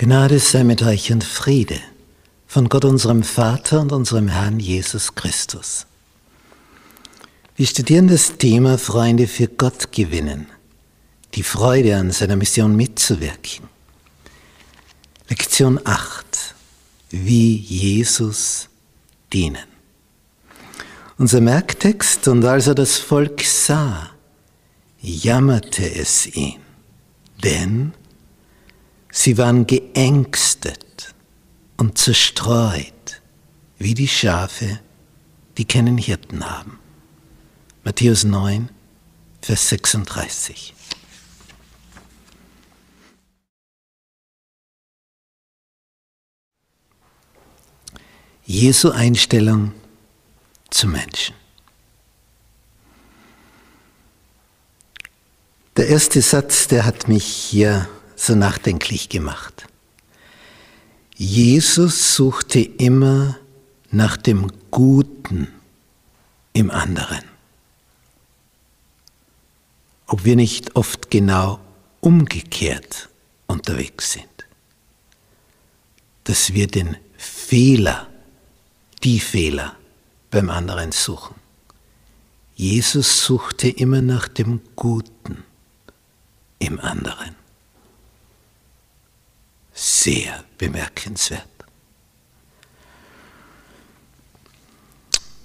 Gnade sei mit euch und Friede von Gott unserem Vater und unserem Herrn Jesus Christus. Wir studieren das Thema Freunde für Gott gewinnen, die Freude an seiner Mission mitzuwirken. Lektion 8. Wie Jesus dienen. Unser Merktext, und als er das Volk sah, jammerte es ihn, denn Sie waren geängstet und zerstreut, wie die Schafe, die keinen Hirten haben. Matthäus 9, Vers 36. Jesu Einstellung zum Menschen. Der erste Satz, der hat mich hier so nachdenklich gemacht. Jesus suchte immer nach dem Guten im anderen. Ob wir nicht oft genau umgekehrt unterwegs sind. Dass wir den Fehler, die Fehler beim anderen suchen. Jesus suchte immer nach dem Guten im anderen sehr bemerkenswert.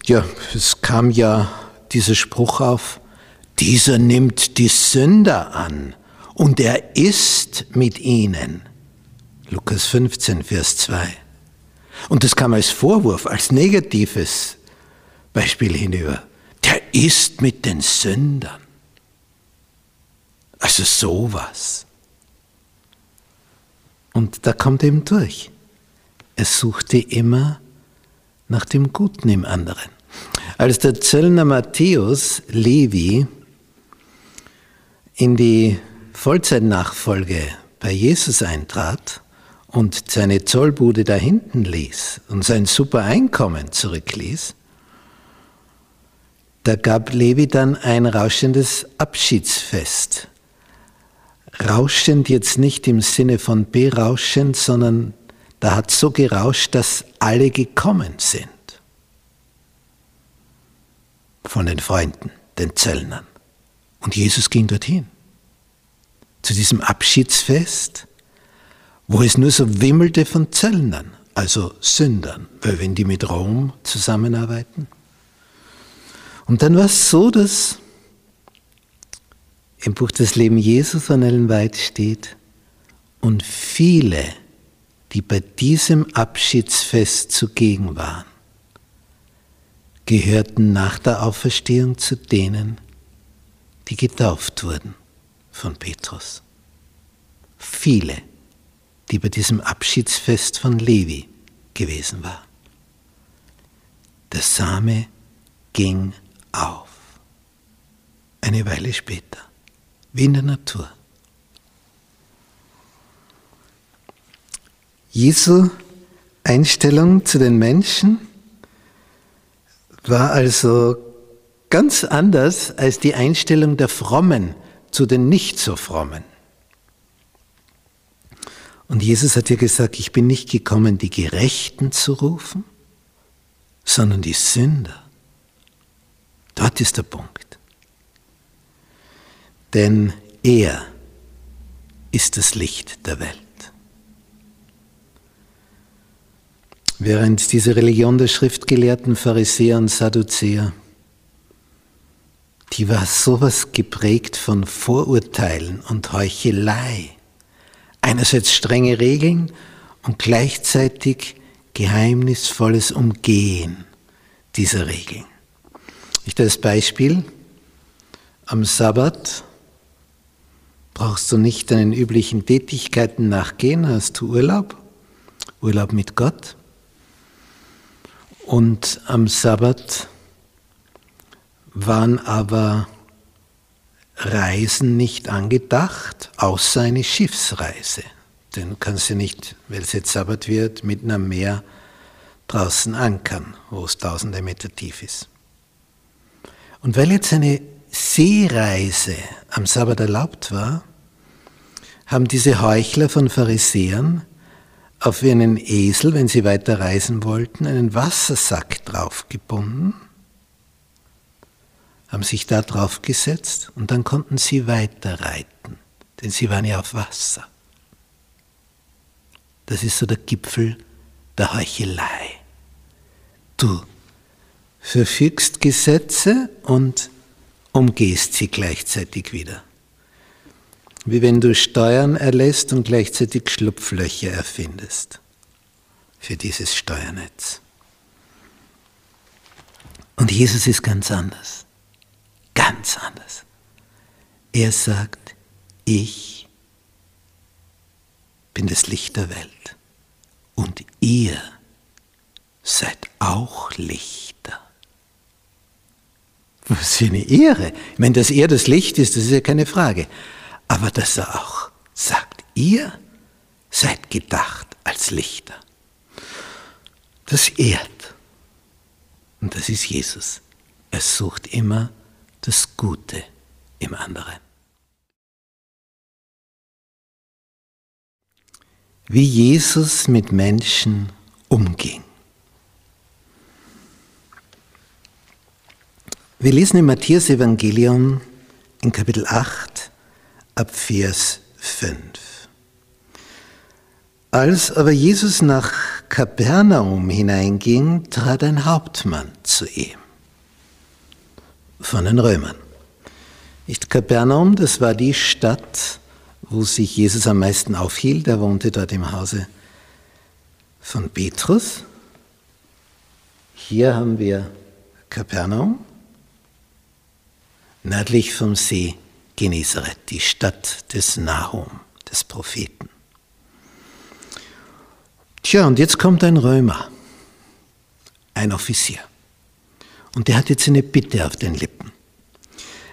Ja, es kam ja dieser Spruch auf, dieser nimmt die Sünder an und er ist mit ihnen. Lukas 15, Vers 2. Und das kam als Vorwurf, als negatives Beispiel hinüber. Der ist mit den Sündern. Also sowas. Und da kommt eben durch. Er suchte immer nach dem Guten im anderen. Als der Zöllner Matthäus Levi in die Vollzeitnachfolge bei Jesus eintrat und seine Zollbude da hinten ließ und sein super Einkommen zurückließ, da gab Levi dann ein rauschendes Abschiedsfest rauschend jetzt nicht im Sinne von berauschend, sondern da hat so gerauscht, dass alle gekommen sind. Von den Freunden, den Zöllnern. Und Jesus ging dorthin. Zu diesem Abschiedsfest, wo es nur so wimmelte von Zöllnern, also Sündern, weil wenn die mit Rom zusammenarbeiten. Und dann war es so, dass im Buch Das Leben Jesu von Ellen White steht, und viele, die bei diesem Abschiedsfest zugegen waren, gehörten nach der Auferstehung zu denen, die getauft wurden von Petrus. Viele, die bei diesem Abschiedsfest von Levi gewesen waren. Der Same ging auf. Eine Weile später wie in der Natur. Jesu Einstellung zu den Menschen war also ganz anders als die Einstellung der Frommen zu den nicht so Frommen. Und Jesus hat ja gesagt, ich bin nicht gekommen, die Gerechten zu rufen, sondern die Sünder. Dort ist der Punkt denn er ist das Licht der Welt. Während diese Religion der schriftgelehrten Pharisäer und Sadduzäer, die war sowas geprägt von Vorurteilen und Heuchelei. Einerseits strenge Regeln und gleichzeitig geheimnisvolles Umgehen dieser Regeln. Ich das Beispiel am Sabbat brauchst du nicht deinen üblichen Tätigkeiten nachgehen, hast du Urlaub, Urlaub mit Gott. Und am Sabbat waren aber Reisen nicht angedacht, außer eine Schiffsreise. Denn du kannst ja nicht, weil es jetzt Sabbat wird, mitten am Meer draußen ankern, wo es tausende Meter tief ist. Und weil jetzt eine Seereise am Sabbat erlaubt war, haben diese Heuchler von Pharisäern auf einen Esel, wenn sie weiter reisen wollten, einen Wassersack draufgebunden, haben sich da drauf gesetzt und dann konnten sie weiter reiten, denn sie waren ja auf Wasser. Das ist so der Gipfel der Heuchelei. Du verfügst Gesetze und umgehst sie gleichzeitig wieder. Wie wenn du Steuern erlässt und gleichzeitig Schlupflöcher erfindest für dieses Steuernetz. Und Jesus ist ganz anders. Ganz anders. Er sagt, ich bin das Licht der Welt und ihr seid auch Lichter. Was für eine Ehre. Ich meine, dass er das Licht ist, das ist ja keine Frage. Aber dass er auch sagt, ihr seid gedacht als Lichter. Das ehrt. Und das ist Jesus. Er sucht immer das Gute im anderen. Wie Jesus mit Menschen umging. Wir lesen im Matthäus Evangelium in Kapitel 8 ab Vers 5. Als aber Jesus nach Kapernaum hineinging, trat ein Hauptmann zu ihm von den Römern. Nicht Kapernaum, das war die Stadt, wo sich Jesus am meisten aufhielt. Er wohnte dort im Hause von Petrus. Hier haben wir Kapernaum nördlich vom See Genezareth, die Stadt des Nahum, des Propheten. Tja, und jetzt kommt ein Römer, ein Offizier. Und der hat jetzt eine Bitte auf den Lippen.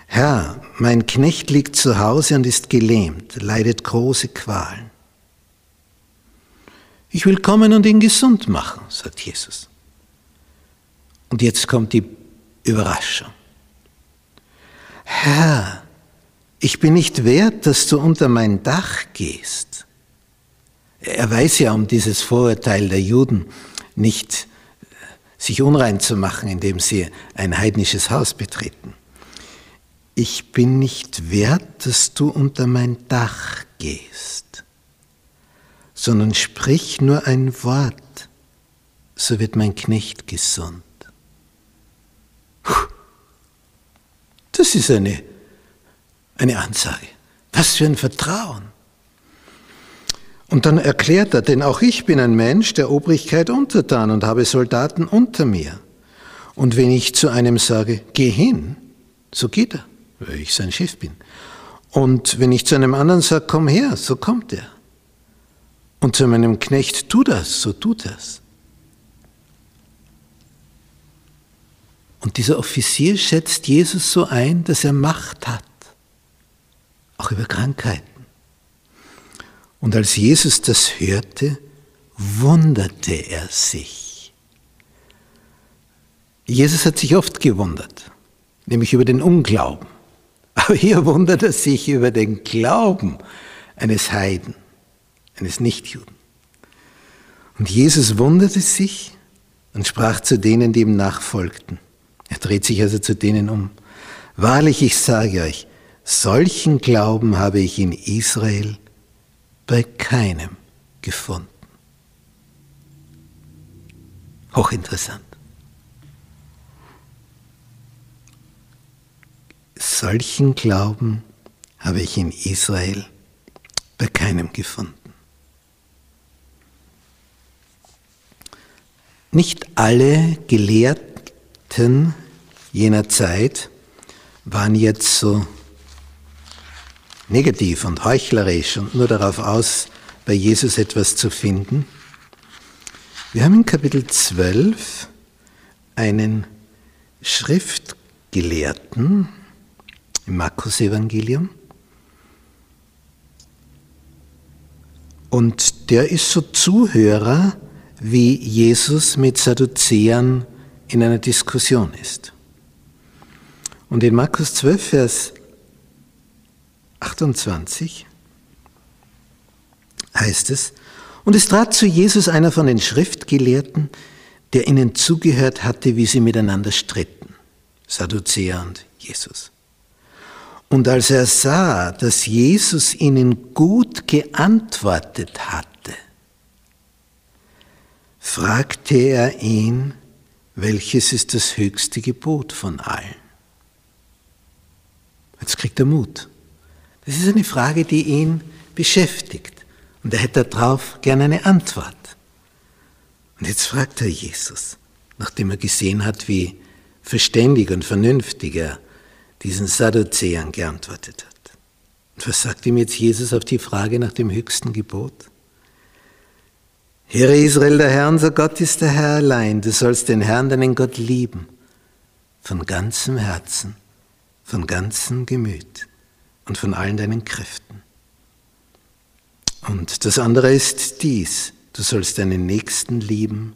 Herr, mein Knecht liegt zu Hause und ist gelähmt, leidet große Qualen. Ich will kommen und ihn gesund machen, sagt Jesus. Und jetzt kommt die Überraschung. Herr, ich bin nicht wert, dass du unter mein Dach gehst. Er weiß ja um dieses Vorurteil der Juden, nicht äh, sich unrein zu machen, indem sie ein heidnisches Haus betreten. Ich bin nicht wert, dass du unter mein Dach gehst, sondern sprich nur ein Wort, so wird mein Knecht gesund. Puh. Das ist eine, eine Ansage. Was für ein Vertrauen. Und dann erklärt er, denn auch ich bin ein Mensch der Obrigkeit untertan und habe Soldaten unter mir. Und wenn ich zu einem sage, geh hin, so geht er, weil ich sein Schiff bin. Und wenn ich zu einem anderen sage, komm her, so kommt er. Und zu meinem Knecht, tu das, so tut er's. Und dieser Offizier schätzt Jesus so ein, dass er Macht hat, auch über Krankheiten. Und als Jesus das hörte, wunderte er sich. Jesus hat sich oft gewundert, nämlich über den Unglauben. Aber hier wundert er sich über den Glauben eines Heiden, eines Nichtjuden. Und Jesus wunderte sich und sprach zu denen, die ihm nachfolgten. Er dreht sich also zu denen um. Wahrlich, ich sage euch, solchen Glauben habe ich in Israel bei keinem gefunden. Hochinteressant. Solchen Glauben habe ich in Israel bei keinem gefunden. Nicht alle Gelehrten jener Zeit waren jetzt so negativ und heuchlerisch und nur darauf aus, bei Jesus etwas zu finden. Wir haben in Kapitel 12 einen Schriftgelehrten im Markus-Evangelium. Und der ist so Zuhörer, wie Jesus mit Sadduzäern in einer Diskussion ist. Und in Markus 12, Vers 28 heißt es, Und es trat zu Jesus einer von den Schriftgelehrten, der ihnen zugehört hatte, wie sie miteinander stritten, Sadduzäer und Jesus. Und als er sah, dass Jesus ihnen gut geantwortet hatte, fragte er ihn, welches ist das höchste Gebot von allen? Jetzt kriegt er Mut. Das ist eine Frage, die ihn beschäftigt. Und er hätte darauf gerne eine Antwort. Und jetzt fragt er Jesus, nachdem er gesehen hat, wie verständig und vernünftig er diesen Sadduzäern geantwortet hat. Und was sagt ihm jetzt Jesus auf die Frage nach dem höchsten Gebot? Höre Israel, der Herr, unser Gott ist der Herr allein. Du sollst den Herrn, deinen Gott lieben, von ganzem Herzen, von ganzem Gemüt und von allen deinen Kräften. Und das andere ist dies, du sollst deinen Nächsten lieben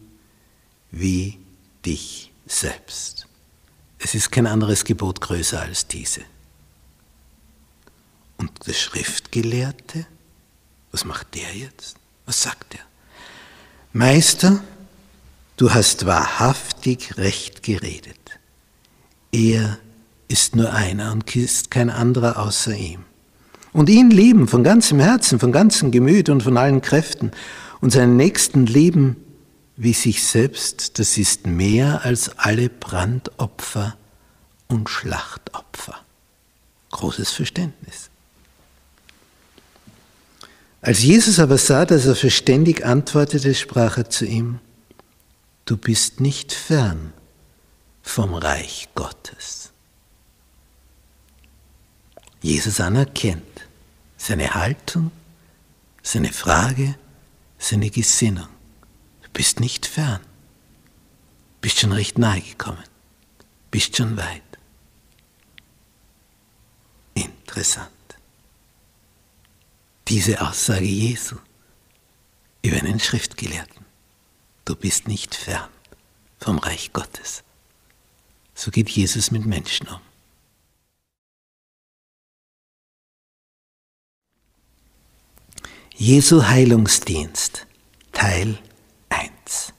wie dich selbst. Es ist kein anderes Gebot größer als diese. Und der Schriftgelehrte, was macht der jetzt? Was sagt er? Meister, du hast wahrhaftig recht geredet. Er ist nur einer und ist kein anderer außer ihm. Und ihn lieben von ganzem Herzen, von ganzem Gemüt und von allen Kräften und seinen Nächsten lieben wie sich selbst, das ist mehr als alle Brandopfer und Schlachtopfer. Großes Verständnis. Als Jesus aber sah, dass er verständig antwortete, sprach er zu ihm, du bist nicht fern vom Reich Gottes. Jesus anerkennt seine Haltung, seine Frage, seine Gesinnung. Du bist nicht fern, bist schon recht nahe gekommen, bist schon weit. Interessant. Diese Aussage Jesu über einen Schriftgelehrten. Du bist nicht fern vom Reich Gottes. So geht Jesus mit Menschen um. Jesu Heilungsdienst, Teil 1.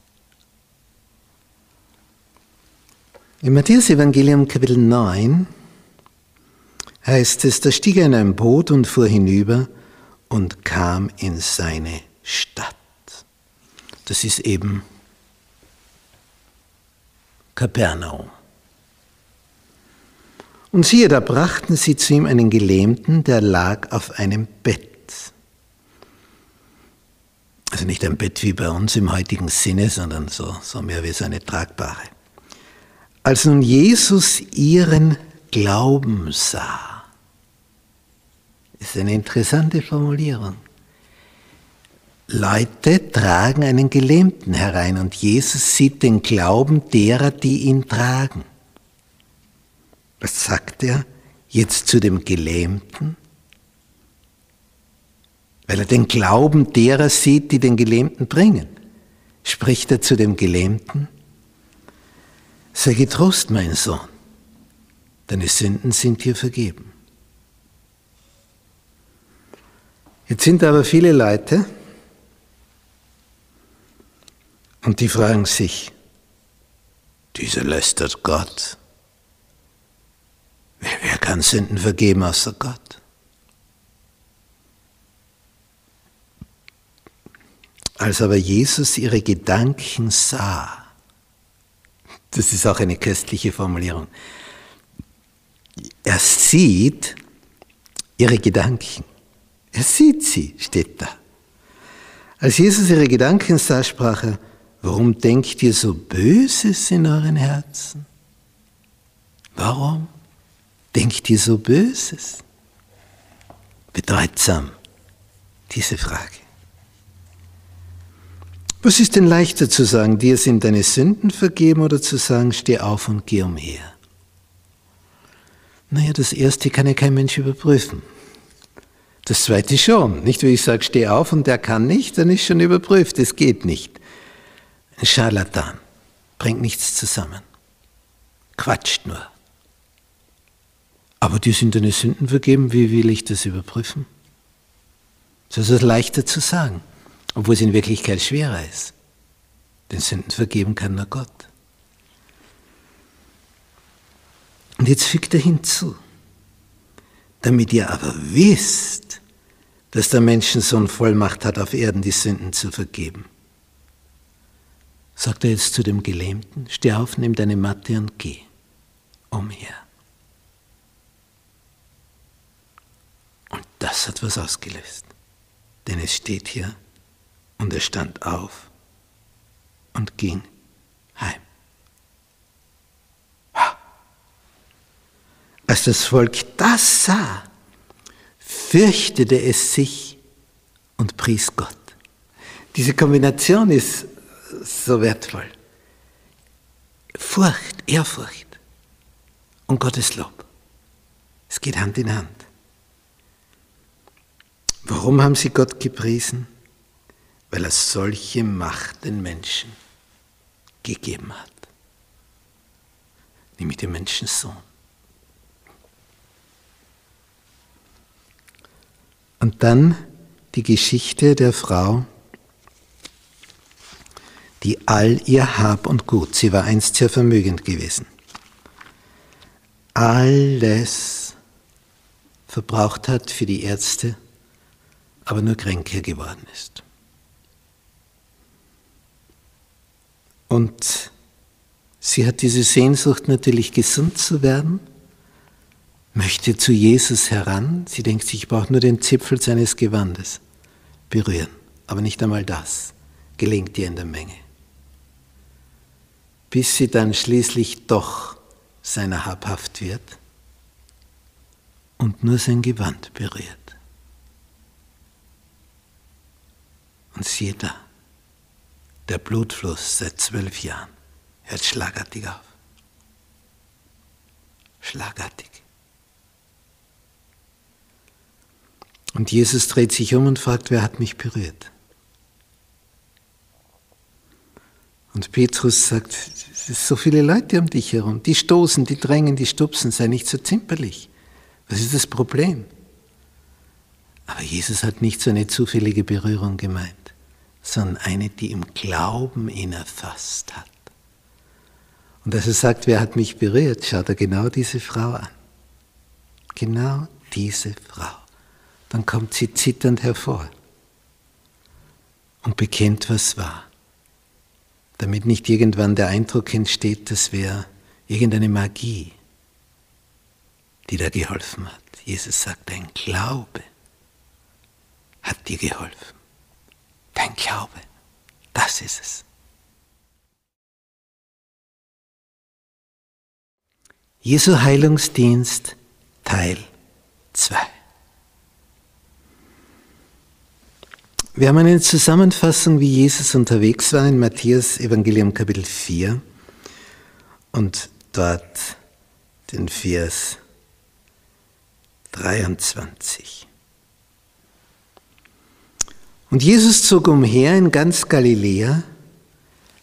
Im Matthäus-Evangelium Kapitel 9 heißt es, da stieg er in ein Boot und fuhr hinüber und kam in seine Stadt. Das ist eben Kapernaum. Und siehe, da brachten sie zu ihm einen Gelähmten, der lag auf einem Bett. Also nicht ein Bett wie bei uns im heutigen Sinne, sondern so, so mehr wie so eine tragbare. Als nun Jesus ihren Glauben sah, ist eine interessante Formulierung. Leute tragen einen Gelähmten herein und Jesus sieht den Glauben derer, die ihn tragen. Was sagt er jetzt zu dem Gelähmten? Weil er den Glauben derer sieht, die den Gelähmten bringen, spricht er zu dem Gelähmten, sei getrost, mein Sohn, deine Sünden sind dir vergeben. Jetzt sind aber viele Leute und die fragen sich, dieser lästert Gott. Wer, wer kann Sünden vergeben außer Gott? Als aber Jesus ihre Gedanken sah, das ist auch eine köstliche Formulierung, er sieht ihre Gedanken. Er sieht sie, steht da. Als Jesus ihre Gedanken sah, sprach er, warum denkt ihr so Böses in euren Herzen? Warum denkt ihr so Böses? Bedeutsam, diese Frage. Was ist denn leichter zu sagen, dir sind deine Sünden vergeben oder zu sagen, steh auf und geh umher? Naja, das erste kann ja kein Mensch überprüfen. Das zweite schon. Nicht, wie ich sage, steh auf und der kann nicht, dann ist schon überprüft, es geht nicht. Ein Scharlatan bringt nichts zusammen, quatscht nur. Aber die sind deine Sünden vergeben, wie will ich das überprüfen? Das ist leichter zu sagen. Obwohl es in Wirklichkeit schwerer ist. Den Sünden vergeben kann nur Gott. Und jetzt fügt er hinzu, damit ihr aber wisst, dass der Menschensohn Vollmacht hat, auf Erden die Sünden zu vergeben. Sagt er jetzt zu dem Gelähmten, steh auf, nimm deine Matte und geh umher. Und das hat was ausgelöst. Denn es steht hier, und er stand auf und ging heim. Als das Volk das sah, fürchtete es sich und pries Gott. Diese Kombination ist so wertvoll. Furcht, Ehrfurcht und Gottes Lob. Es geht Hand in Hand. Warum haben sie Gott gepriesen? Weil er solche Macht den Menschen gegeben hat. Nämlich den Menschensohn. Und dann die Geschichte der Frau, die all ihr Hab und Gut, sie war einst sehr vermögend gewesen, alles verbraucht hat für die Ärzte, aber nur kränker geworden ist. Und sie hat diese Sehnsucht natürlich gesund zu werden möchte zu Jesus heran. Sie denkt sich, ich brauche nur den Zipfel seines Gewandes berühren. Aber nicht einmal das gelingt ihr in der Menge. Bis sie dann schließlich doch seiner habhaft wird und nur sein Gewand berührt. Und siehe da, der Blutfluss seit zwölf Jahren hört schlagartig auf. Schlagartig. Und Jesus dreht sich um und fragt, wer hat mich berührt? Und Petrus sagt, es sind so viele Leute um dich herum, die stoßen, die drängen, die stupsen, sei nicht so zimperlich. Was ist das Problem? Aber Jesus hat nicht so eine zufällige Berührung gemeint, sondern eine, die im Glauben ihn erfasst hat. Und als er sagt, wer hat mich berührt, schaut er genau diese Frau an. Genau diese Frau dann kommt sie zitternd hervor und bekennt, was war, damit nicht irgendwann der Eindruck entsteht, das wäre irgendeine Magie, die da geholfen hat. Jesus sagt, dein Glaube hat dir geholfen. Dein Glaube, das ist es. Jesu Heilungsdienst Teil 2 Wir haben eine Zusammenfassung, wie Jesus unterwegs war in Matthäus Evangelium Kapitel 4 und dort den Vers 23. Und Jesus zog umher in ganz Galiläa,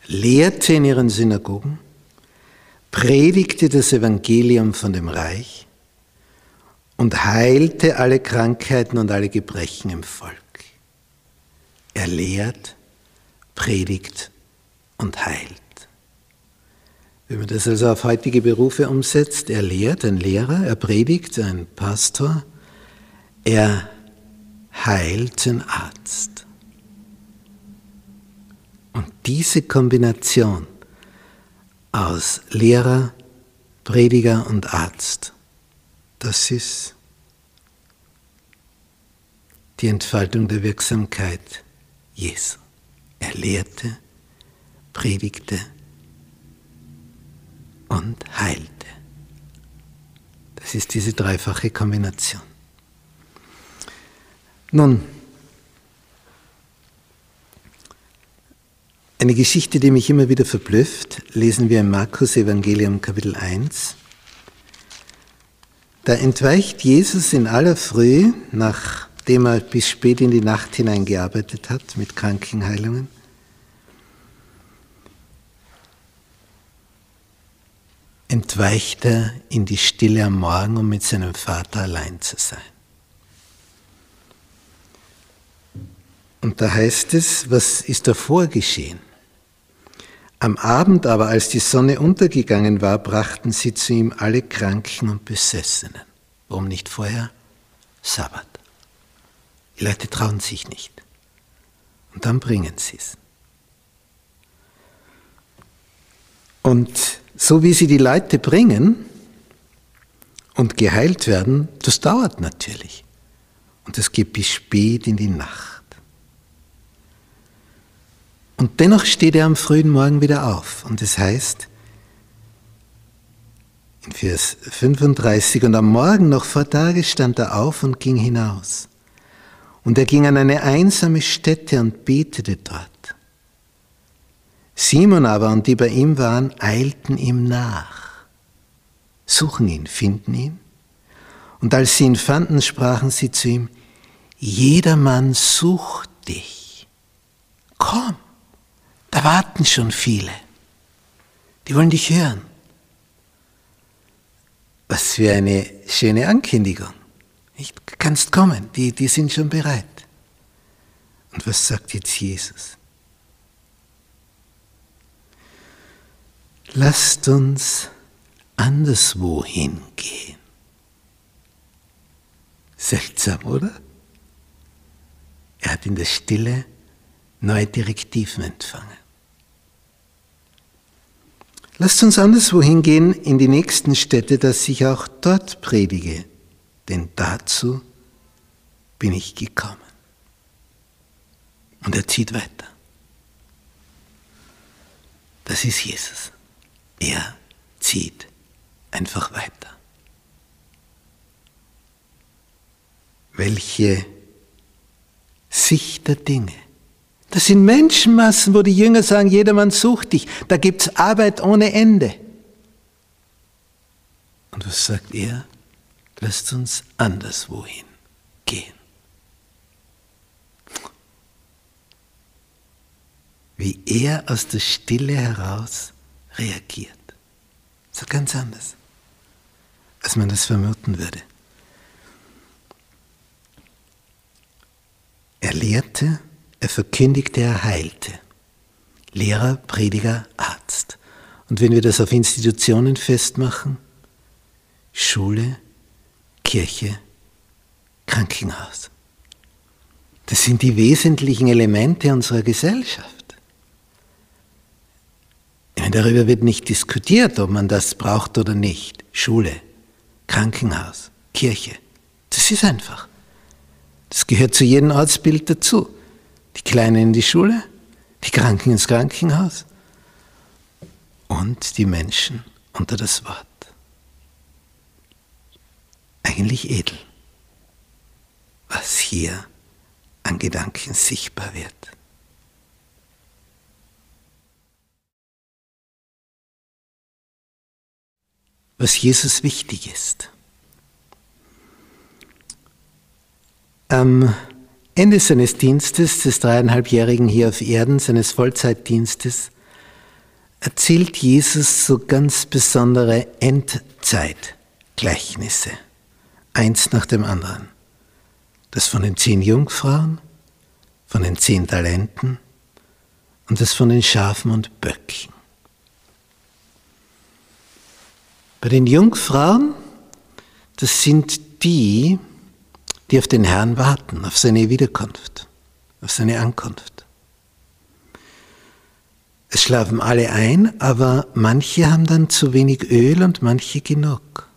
lehrte in ihren Synagogen, predigte das Evangelium von dem Reich und heilte alle Krankheiten und alle Gebrechen im Volk. Er lehrt, predigt und heilt. Wenn man das also auf heutige Berufe umsetzt, er lehrt, ein Lehrer, er predigt, ein Pastor, er heilt, ein Arzt. Und diese Kombination aus Lehrer, Prediger und Arzt, das ist die Entfaltung der Wirksamkeit Jesu. Er lehrte, predigte und heilte. Das ist diese dreifache Kombination. Nun, eine Geschichte, die mich immer wieder verblüfft, lesen wir im Markus Evangelium Kapitel 1. Da entweicht Jesus in aller Früh nach dem er bis spät in die Nacht hinein gearbeitet hat mit Krankenheilungen. entweicht er in die Stille am Morgen, um mit seinem Vater allein zu sein. Und da heißt es, was ist davor geschehen? Am Abend aber, als die Sonne untergegangen war, brachten sie zu ihm alle Kranken und Besessenen. Warum nicht vorher? Sabbat. Die Leute trauen sich nicht. Und dann bringen sie es. Und so wie sie die Leute bringen und geheilt werden, das dauert natürlich. Und es geht bis spät in die Nacht. Und dennoch steht er am frühen Morgen wieder auf. Und es heißt in Vers 35, und am Morgen noch vor Tage stand er auf und ging hinaus. Und er ging an eine einsame Stätte und betete dort. Simon aber und die bei ihm waren, eilten ihm nach, suchen ihn, finden ihn. Und als sie ihn fanden, sprachen sie zu ihm, jedermann sucht dich. Komm, da warten schon viele. Die wollen dich hören. Was für eine schöne Ankündigung. Du kannst kommen, die, die sind schon bereit. Und was sagt jetzt Jesus? Lasst uns anderswo hingehen. Seltsam, oder? Er hat in der Stille neue Direktiven empfangen. Lasst uns anderswo hingehen in die nächsten Städte, dass ich auch dort predige, denn dazu bin ich gekommen. Und er zieht weiter. Das ist Jesus. Er zieht einfach weiter. Welche Sicht der Dinge. Das sind Menschenmassen, wo die Jünger sagen, jedermann sucht dich. Da gibt es Arbeit ohne Ende. Und was sagt er? Lasst uns anderswohin gehen. Wie er aus der Stille heraus reagiert. So ganz anders, als man das vermuten würde. Er lehrte, er verkündigte, er heilte. Lehrer, Prediger, Arzt. Und wenn wir das auf Institutionen festmachen, Schule, Kirche, Krankenhaus. Das sind die wesentlichen Elemente unserer Gesellschaft. Darüber wird nicht diskutiert, ob man das braucht oder nicht. Schule, Krankenhaus, Kirche. Das ist einfach. Das gehört zu jedem Ortsbild dazu. Die Kleinen in die Schule, die Kranken ins Krankenhaus und die Menschen unter das Wort. Eigentlich edel, was hier an Gedanken sichtbar wird. Was Jesus wichtig ist. Am Ende seines Dienstes, des dreieinhalbjährigen hier auf Erden, seines Vollzeitdienstes, erzählt Jesus so ganz besondere Endzeitgleichnisse, eins nach dem anderen. Das von den zehn Jungfrauen, von den zehn Talenten und das von den Schafen und Böcken. Bei den Jungfrauen, das sind die, die auf den Herrn warten, auf seine Wiederkunft, auf seine Ankunft. Es schlafen alle ein, aber manche haben dann zu wenig Öl und manche genug.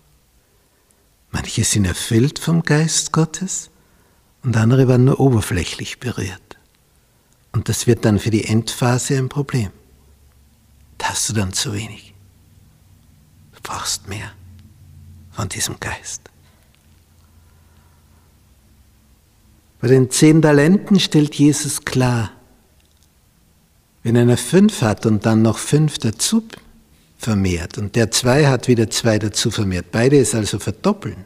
Manche sind erfüllt vom Geist Gottes und andere werden nur oberflächlich berührt. Und das wird dann für die Endphase ein Problem. Da hast du dann zu wenig. Du brauchst mehr von diesem Geist. Bei den zehn Talenten stellt Jesus klar, wenn einer fünf hat und dann noch fünf dazu vermehrt und der zwei hat wieder zwei dazu vermehrt, beide ist also verdoppeln,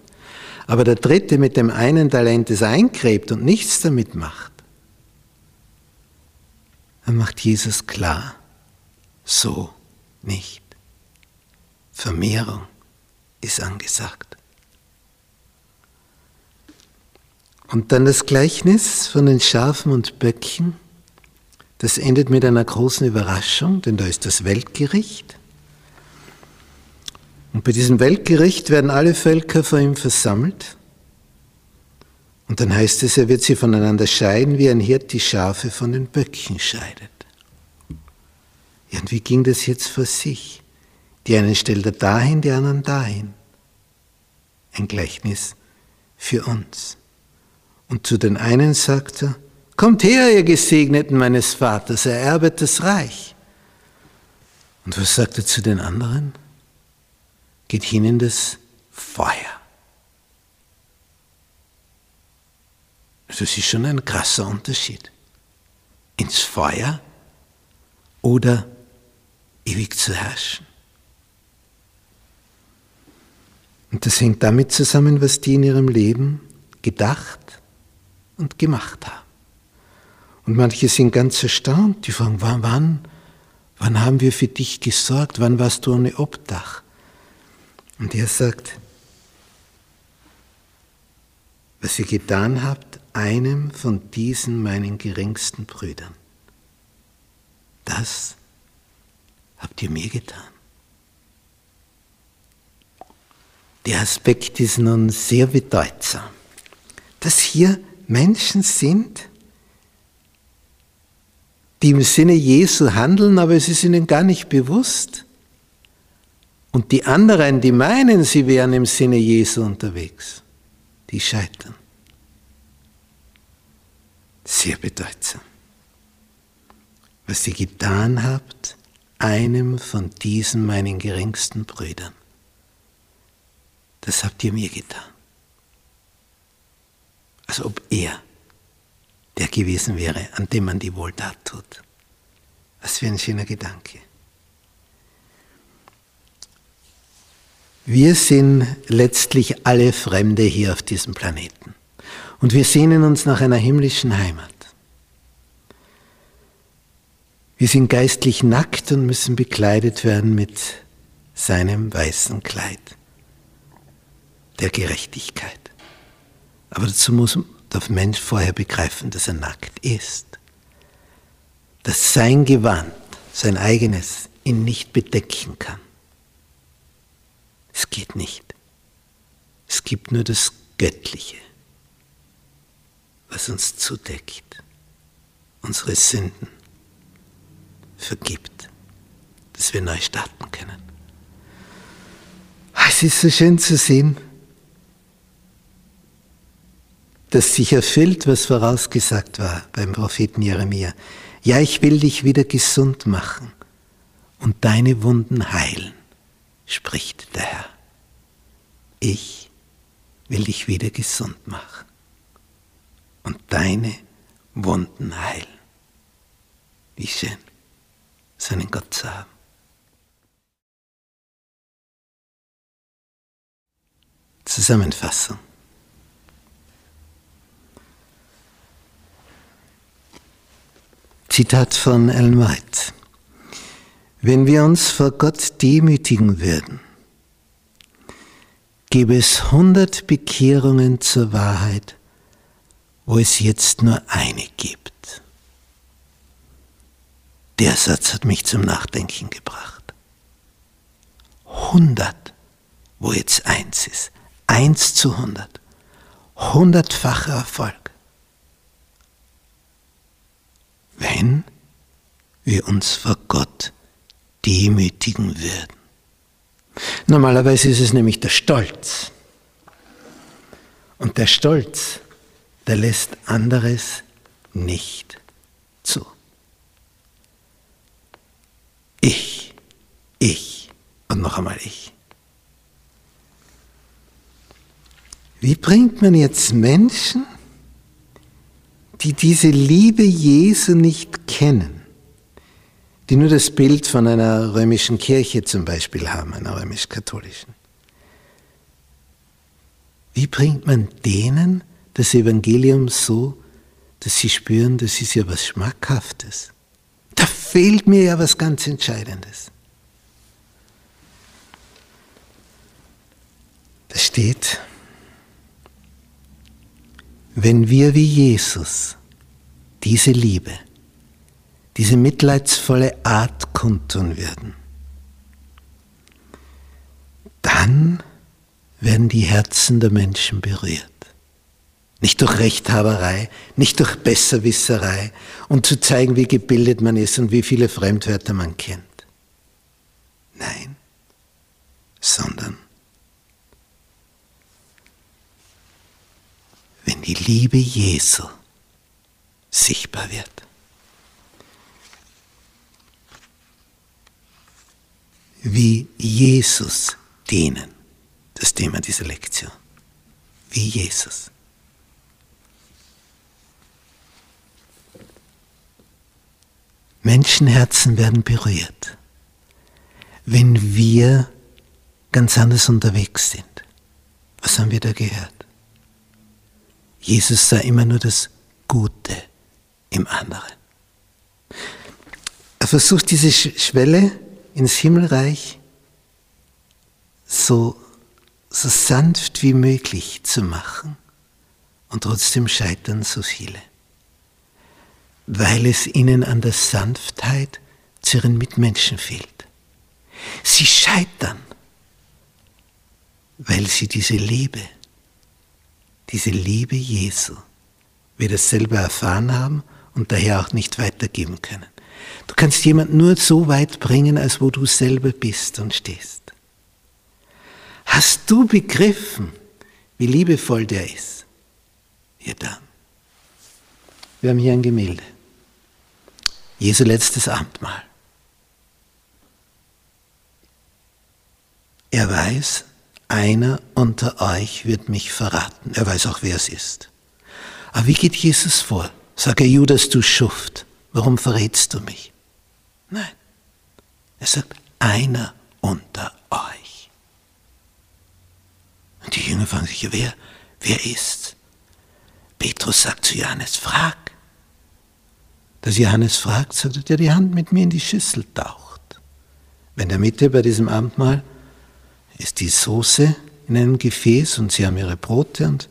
aber der dritte mit dem einen Talent es eingräbt und nichts damit macht, dann macht Jesus klar, so nicht. Vermehrung ist angesagt. Und dann das Gleichnis von den Schafen und Böcken. Das endet mit einer großen Überraschung, denn da ist das Weltgericht. Und bei diesem Weltgericht werden alle Völker vor ihm versammelt. Und dann heißt es, er wird sie voneinander scheiden, wie ein Hirt die Schafe von den Böcken scheidet. Ja, und wie ging das jetzt vor sich? Die einen stellt er dahin, die anderen dahin. Ein Gleichnis für uns. Und zu den einen sagt er, Kommt her, ihr Gesegneten meines Vaters, ererbet das Reich. Und was sagt er zu den anderen? Geht hin in das Feuer. Das ist schon ein krasser Unterschied. Ins Feuer oder ewig zu herrschen. Und das hängt damit zusammen, was die in ihrem Leben gedacht und gemacht haben. Und manche sind ganz erstaunt, die fragen, wann, wann, wann haben wir für dich gesorgt, wann warst du ohne Obdach? Und er sagt, was ihr getan habt, einem von diesen meinen geringsten Brüdern, das habt ihr mir getan. Der Aspekt ist nun sehr bedeutsam, dass hier Menschen sind, die im Sinne Jesu handeln, aber es ist ihnen gar nicht bewusst. Und die anderen, die meinen, sie wären im Sinne Jesu unterwegs, die scheitern. Sehr bedeutsam. Was ihr getan habt, einem von diesen meinen geringsten Brüdern, das habt ihr mir getan. Als ob er der gewesen wäre, an dem man die Wohltat tut. Was für ein schöner Gedanke. Wir sind letztlich alle Fremde hier auf diesem Planeten. Und wir sehnen uns nach einer himmlischen Heimat. Wir sind geistlich nackt und müssen bekleidet werden mit seinem weißen Kleid der Gerechtigkeit. Aber dazu muss der Mensch vorher begreifen, dass er nackt ist. Dass sein Gewand, sein eigenes, ihn nicht bedecken kann. Es geht nicht. Es gibt nur das Göttliche, was uns zudeckt, unsere Sünden vergibt, dass wir neu starten können. Es ist so schön zu sehen, dass sich erfüllt, was vorausgesagt war beim Propheten Jeremia. Ja, ich will dich wieder gesund machen und deine Wunden heilen, spricht der Herr. Ich will dich wieder gesund machen und deine Wunden heilen. Wie schön, seinen Gott zu haben. Zusammenfassung. Zitat von Ellen White. Wenn wir uns vor Gott demütigen würden, gäbe es hundert Bekehrungen zur Wahrheit, wo es jetzt nur eine gibt. Der Satz hat mich zum Nachdenken gebracht. Hundert, wo jetzt eins ist. Eins zu hundert. Hundertfacher Erfolg. Wenn wir uns vor Gott demütigen würden. Normalerweise ist es nämlich der Stolz. Und der Stolz, der lässt anderes nicht zu. Ich, ich und noch einmal ich. Wie bringt man jetzt Menschen die diese Liebe Jesu nicht kennen, die nur das Bild von einer römischen Kirche zum Beispiel haben, einer römisch-katholischen. Wie bringt man denen das Evangelium so, dass sie spüren, das ist ja was Schmackhaftes? Da fehlt mir ja was ganz Entscheidendes. Da steht, Wenn wir wie Jesus diese Liebe, diese mitleidsvolle Art kundtun würden, dann werden die Herzen der Menschen berührt. Nicht durch Rechthaberei, nicht durch Besserwisserei und zu zeigen, wie gebildet man ist und wie viele Fremdwörter man kennt. Nein, sondern wenn die Liebe Jesu sichtbar wird. Wie Jesus dienen, das Thema dieser Lektion. Wie Jesus. Menschenherzen werden berührt, wenn wir ganz anders unterwegs sind. Was haben wir da gehört? Jesus sah immer nur das Gute im anderen. Er versucht diese Schwelle ins Himmelreich so, so sanft wie möglich zu machen und trotzdem scheitern so viele weil es ihnen an der Sanftheit zu ihren Mitmenschen fehlt. Sie scheitern, weil sie diese Liebe, diese Liebe Jesu weder selber erfahren haben und daher auch nicht weitergeben können. Du kannst jemand nur so weit bringen, als wo du selber bist und stehst. Hast du begriffen, wie liebevoll der ist? Ja dann. Wir haben hier ein Gemälde. Jesu letztes Abendmahl. Er weiß, einer unter euch wird mich verraten. Er weiß auch, wer es ist. Aber wie geht Jesus vor? Sag er, Judas, du Schuft, warum verrätst du mich? Nein. Er sagt, einer unter euch. Und die Jünger fragen sich, wer, wer ist's? Petrus sagt zu Johannes, frag dass Johannes fragt, sagt er, der die Hand mit mir in die Schüssel taucht. Wenn der Mitte bei diesem Abendmahl ist die Soße in einem Gefäß und sie haben ihre Brote und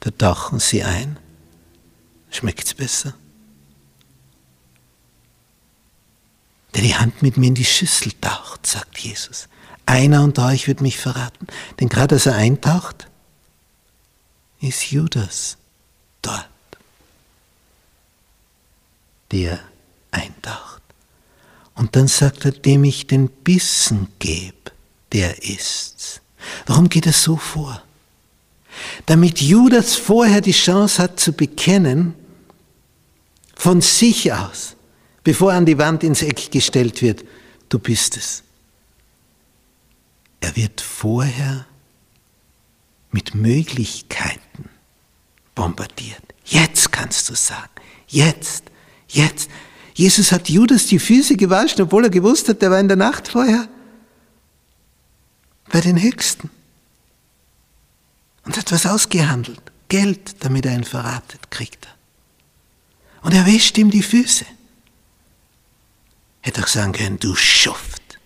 da tauchen sie ein. Schmeckt es besser? Der die Hand mit mir in die Schüssel taucht, sagt Jesus. Einer unter euch wird mich verraten. Denn gerade als er eintaucht, ist Judas dort der eintaucht. Und dann sagt er, dem ich den Bissen gebe, der ist's. Warum geht er so vor? Damit Judas vorher die Chance hat zu bekennen, von sich aus, bevor er an die Wand ins Eck gestellt wird, du bist es. Er wird vorher mit Möglichkeiten bombardiert. Jetzt kannst du sagen, jetzt Jetzt. Jesus hat Judas die Füße gewaschen, obwohl er gewusst hat, der war in der Nacht vorher bei den Höchsten. Und hat was ausgehandelt. Geld, damit er ihn verratet, kriegt er. Und er wäscht ihm die Füße. Hätte auch sagen können, du Schuft,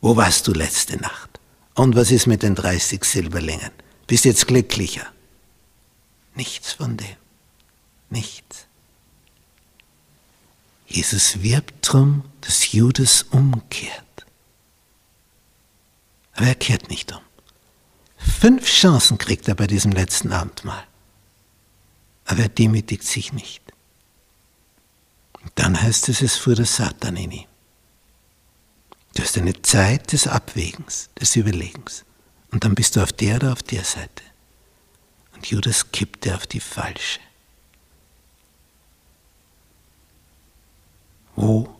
wo warst du letzte Nacht? Und was ist mit den 30 Silberlingen? Bist jetzt glücklicher? Nichts von dem. Nichts. Jesus wirbt darum, dass Judas umkehrt. Aber er kehrt nicht um. Fünf Chancen kriegt er bei diesem letzten Abendmahl. Aber er demütigt sich nicht. Und dann heißt es, es fuhr der Satan in ihm. Du hast eine Zeit des Abwägens, des Überlegens. Und dann bist du auf der oder auf der Seite. Und Judas kippte auf die falsche. Wo